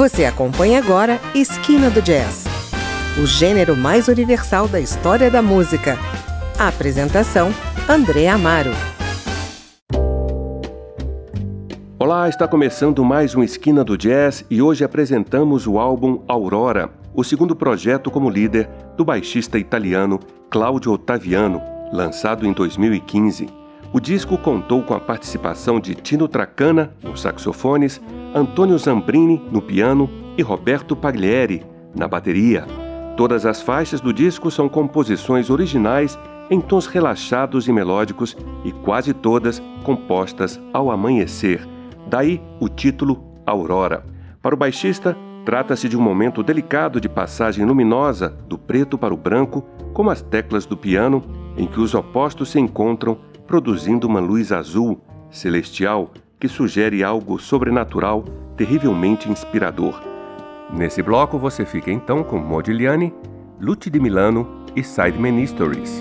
Você acompanha agora Esquina do Jazz, o gênero mais universal da história da música. A apresentação: André Amaro. Olá, está começando mais um Esquina do Jazz e hoje apresentamos o álbum Aurora, o segundo projeto como líder do baixista italiano Claudio Ottaviano, lançado em 2015. O disco contou com a participação de Tino Tracana nos saxofones, Antônio Zambrini no piano e Roberto Paglieri na bateria. Todas as faixas do disco são composições originais em tons relaxados e melódicos e quase todas compostas ao amanhecer. Daí o título Aurora. Para o baixista, trata-se de um momento delicado de passagem luminosa do preto para o branco, como as teclas do piano, em que os opostos se encontram, produzindo uma luz azul, celestial, que sugere algo sobrenatural terrivelmente inspirador. Nesse bloco você fica então com Modigliani, Lute de Milano e Sidemen Histories.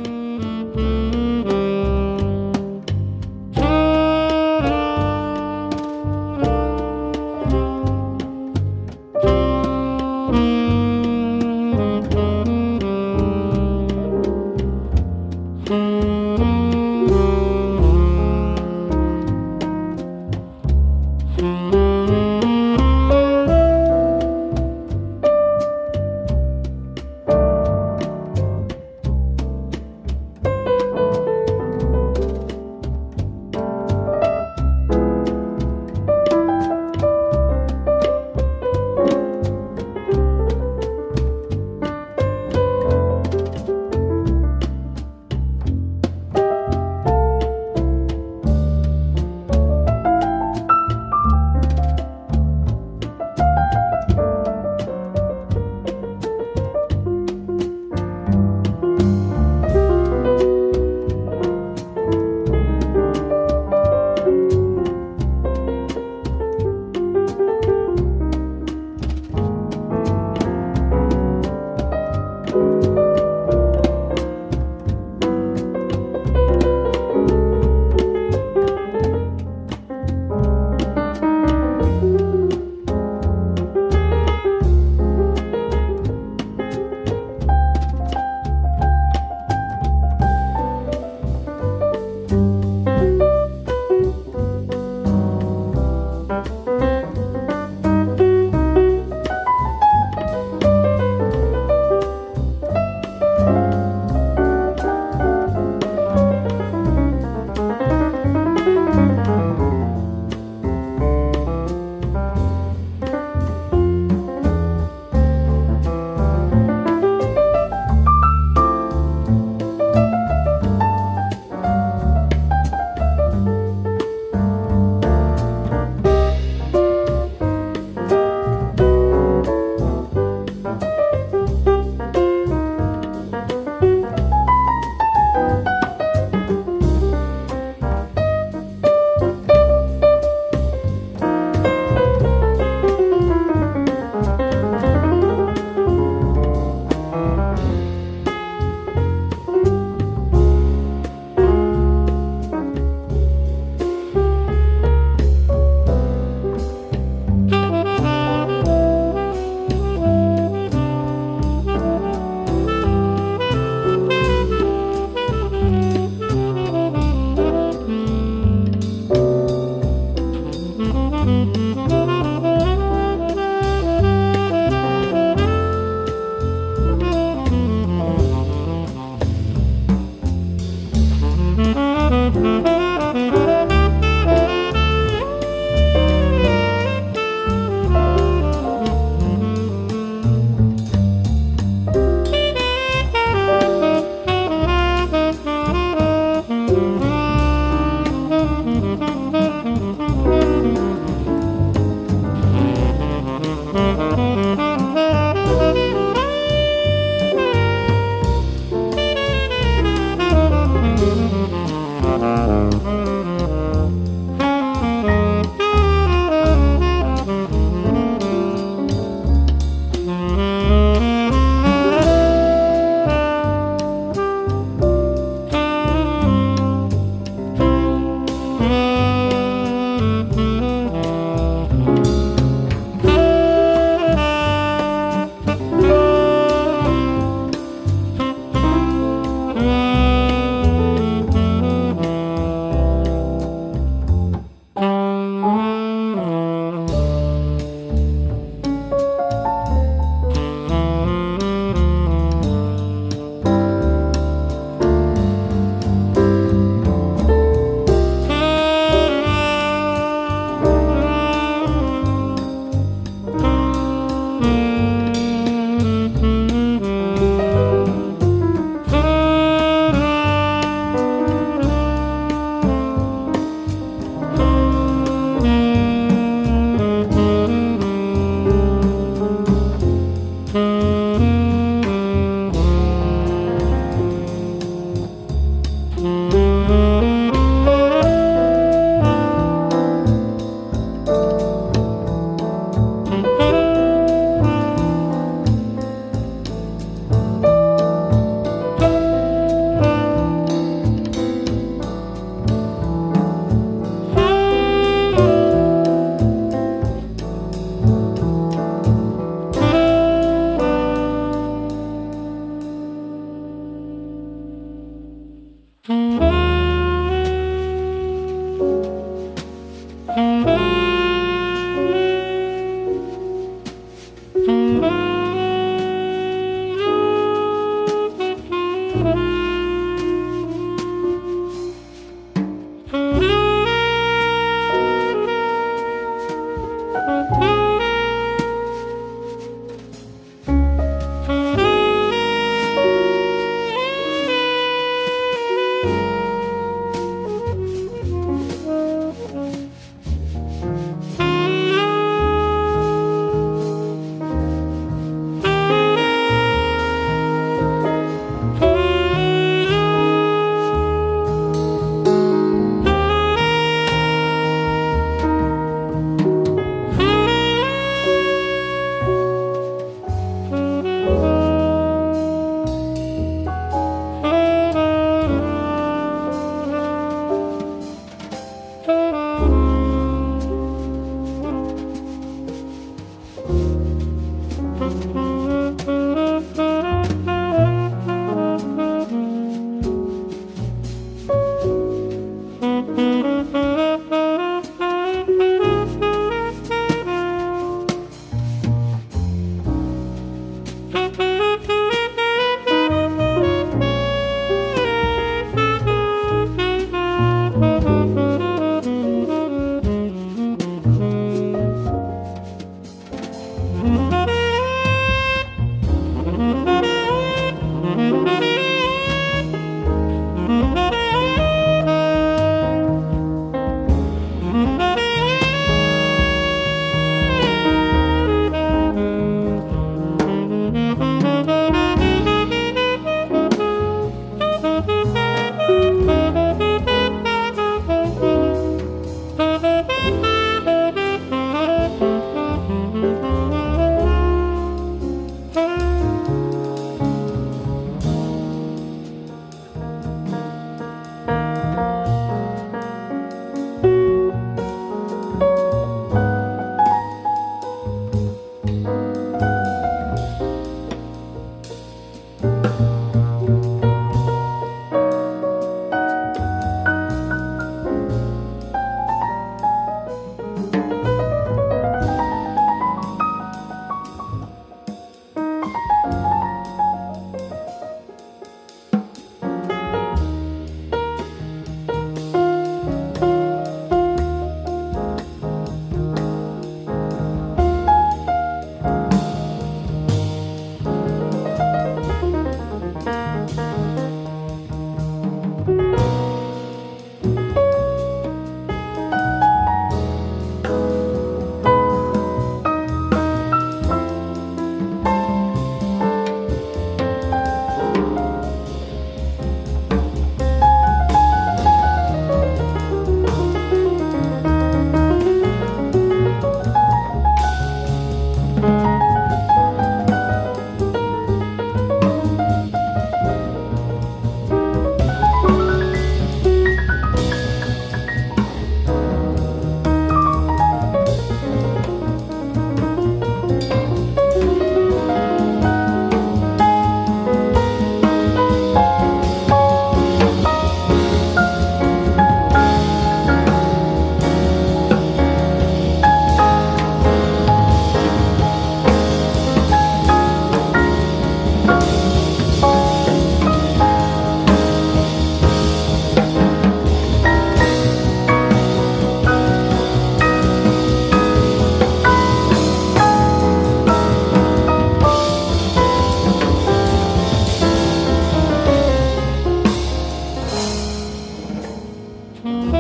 Mm-hmm.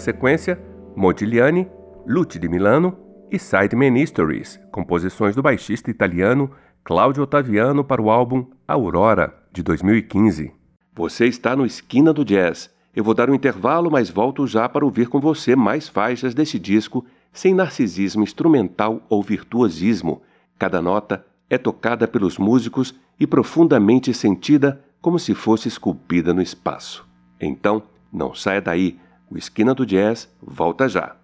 Sequência Modigliani, Lute de Milano e Sidemen Histories, composições do baixista italiano Claudio Ottaviano para o álbum Aurora, de 2015. Você está no Esquina do Jazz. Eu vou dar um intervalo, mas volto já para ouvir com você mais faixas desse disco sem narcisismo instrumental ou virtuosismo. Cada nota é tocada pelos músicos e profundamente sentida como se fosse esculpida no espaço. Então, não saia daí, o Esquina do Jazz volta já.